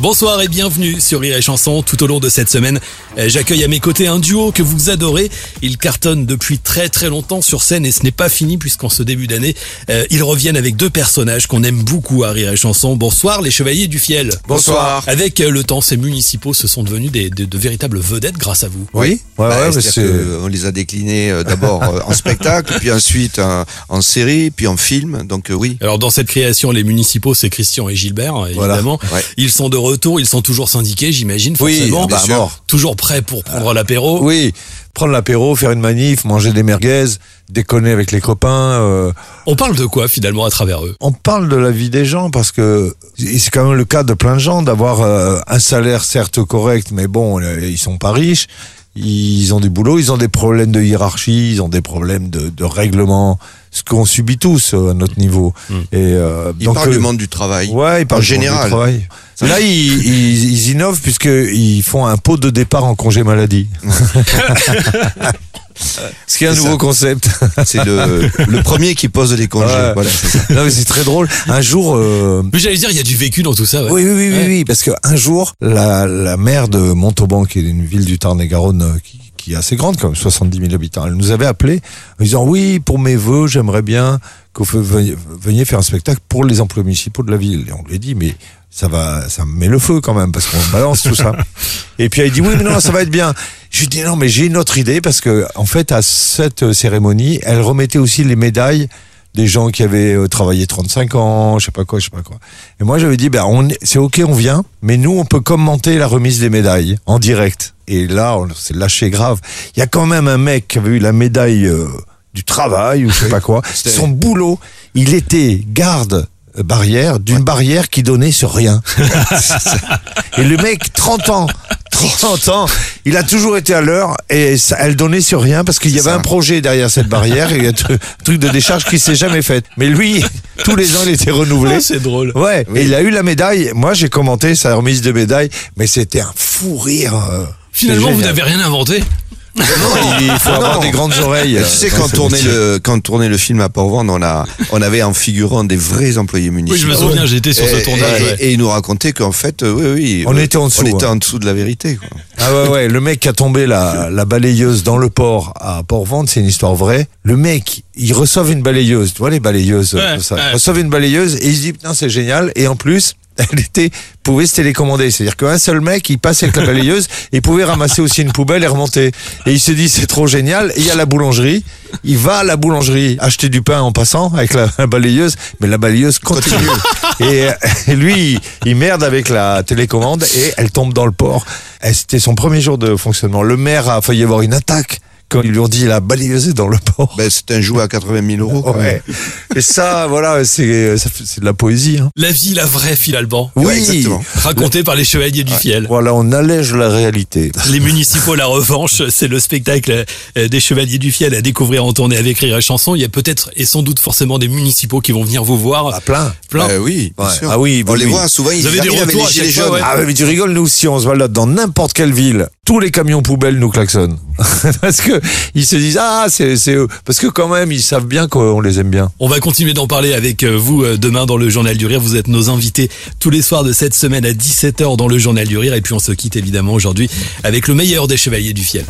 Bonsoir et bienvenue sur Rire et Chanson. Tout au long de cette semaine, euh, j'accueille à mes côtés un duo que vous adorez. Il cartonne depuis très très longtemps sur scène et ce n'est pas fini puisqu'en ce début d'année, euh, ils reviennent avec deux personnages qu'on aime beaucoup à Rire et Chanson. Bonsoir les Chevaliers du Fiel. Bonsoir. Avec euh, le temps, ces municipaux se sont devenus des, de, de véritables vedettes grâce à vous. Oui, Ouais, Bah, ouais, parce que- on les a déclinés d'abord en spectacle, puis ensuite en, en série, puis en film. Donc oui. Alors dans cette création, les municipaux, c'est Christian et Gilbert, Voilà. évidemment. Ouais. Ils sont de retour, ils sont toujours syndiqués, j'imagine, Oui, forcément. bien sûr. mort. Toujours prêts pour prendre l'apéro. Oui, prendre l'apéro, faire une manif, manger des merguez, déconner avec les copains. euh, On parle de quoi finalement à travers eux? On parle de la vie des gens parce que c'est quand même le cas de plein de gens d'avoir euh, un salaire certes correct, mais bon, euh, ils sont pas riches. Ils ont du boulot, ils ont des problèmes de hiérarchie, ils ont des problèmes de, de règlement, ce qu'on subit tous euh, à notre niveau. Et euh, Il donc, parle euh, du monde du travail. Ouais, ils parlent en du monde du général. travail. Là, ils, ils, ils innovent puisqu'ils font un pot de départ en congé maladie. Ce qui est un nouveau ça. concept. C'est le, le premier qui pose des congés. Ouais. Voilà, c'est ça. non, mais c'est très drôle. Un jour, euh, Mais j'allais dire, il y a du vécu dans tout ça. ouais. oui, oui, oui, oui, Ouais. oui, parce qu'un jour, la, la maire de Montauban, qui est une ville du Tarn-et-Garonne, euh, qui, qui est assez grande, comme 70 000 habitants, elle nous avait appelé en disant oui, pour mes vœux, j'aimerais bien que vous veniez, veniez faire un spectacle pour les emplois municipaux de la ville. Et on lui a dit mais ça va, ça me met le feu quand même parce qu'on balance tout ça. Et puis elle dit oui, mais non, ça va être bien. Je lui dis non, mais j'ai une autre idée parce que en fait à cette cérémonie, elle remettait aussi les médailles des gens qui avaient euh, travaillé 35 ans, je sais pas quoi, je sais pas quoi. Et moi j'avais dit ben on est- c'est OK, on vient, mais nous on peut commenter la remise des médailles en direct. Et là, on s'est lâché grave. Il y a quand même un mec qui avait eu la médaille euh, du travail ou je sais pas quoi. Son boulot, il était garde barrière d'une barrière qui donnait sur rien. et le mec 30 ans 30 ans, il a toujours été à l'heure et ça, elle donnait sur rien parce qu'il y avait un projet derrière cette barrière et il y a un truc de décharge qui s'est jamais fait. Mais lui, tous les ans, il était renouvelé. Ah, c'est drôle. Ouais, Oui. et il a eu la médaille. Moi, j'ai commenté sa remise de médaille, mais c'était un fou rire. euh, Finalement, vous n'avez rien inventé. Non, il faut avoir Non. des grandes oreilles. Tu sais, quand tournait le, quand on tournait le film à Port-Vendre, on a, on avait en figurant des vrais employés municipaux. Oui, je me souviens, j'étais sur ce Et- tournage. Et, ouais. et ils nous racontaient qu'en fait, euh, oui, oui. On euh, était en dessous, On était hein. en dessous de la vérité, quoi. Ah ouais, ouais, le mec qui a tombé la, la balayeuse dans le port à Port-Vente, c'est une histoire vraie. Le mec, il reçoit une balayeuse, tu vois les balayeuses, Ouais, comme ça. ouais. Il reçoit une balayeuse et il se dit, putain, c'est génial. Et en plus, elle était, pouvait se télécommander. C'est-à-dire qu'un seul mec, il passe avec la balayeuse et il pouvait ramasser aussi une poubelle et remonter. Et il se dit, c'est trop génial. Il y a la boulangerie. Il va à la boulangerie acheter du pain en passant avec la, la balayeuse, mais la balayeuse continue. et, euh, et lui, il, merde avec la télécommande et elle tombe dans le port. Et C'était son premier jour de fonctionnement. Le maire a failli avoir une attaque quand ils lui ont dit la balayeuse est dans le port. Ben, c'est un jouet à 80 000 euros. quand même. Ouais. Et ça, voilà, c'est c'est de la poésie. Hein. La vie, la vraie, Phil Alban. Ouais, exactement. Racontée par les Chevaliers du Fiel. Voilà, on allège la réalité. Les municipaux, la revanche, c'est le spectacle euh, des Chevaliers du Fiel à découvrir en tournée avec Rire et Chanson. Il y a peut-être et sans doute forcément des municipaux qui vont venir vous voir. À plein. Plein. Ben oui, bien Ouais. sûr. Ah oui, on oui, les oui. voit souvent, ils Vous avez des arrivent avec retours les gilets jaunes. ouais. Ah mais tu rigoles, nous si on se balade dans n'importe quelle ville, tous les camions poubelles nous klaxonnent. parce que ils se disent ah c'est eux. Parce que quand même ils savent bien qu'on les aime bien. On va continuer d'en parler avec euh, vous euh, demain dans le Journal du Rire. Vous êtes nos invités tous les soirs de cette semaine à 17h dans le Journal du Rire. Et puis on se quitte évidemment aujourd'hui avec le meilleur des Chevaliers du Fiel.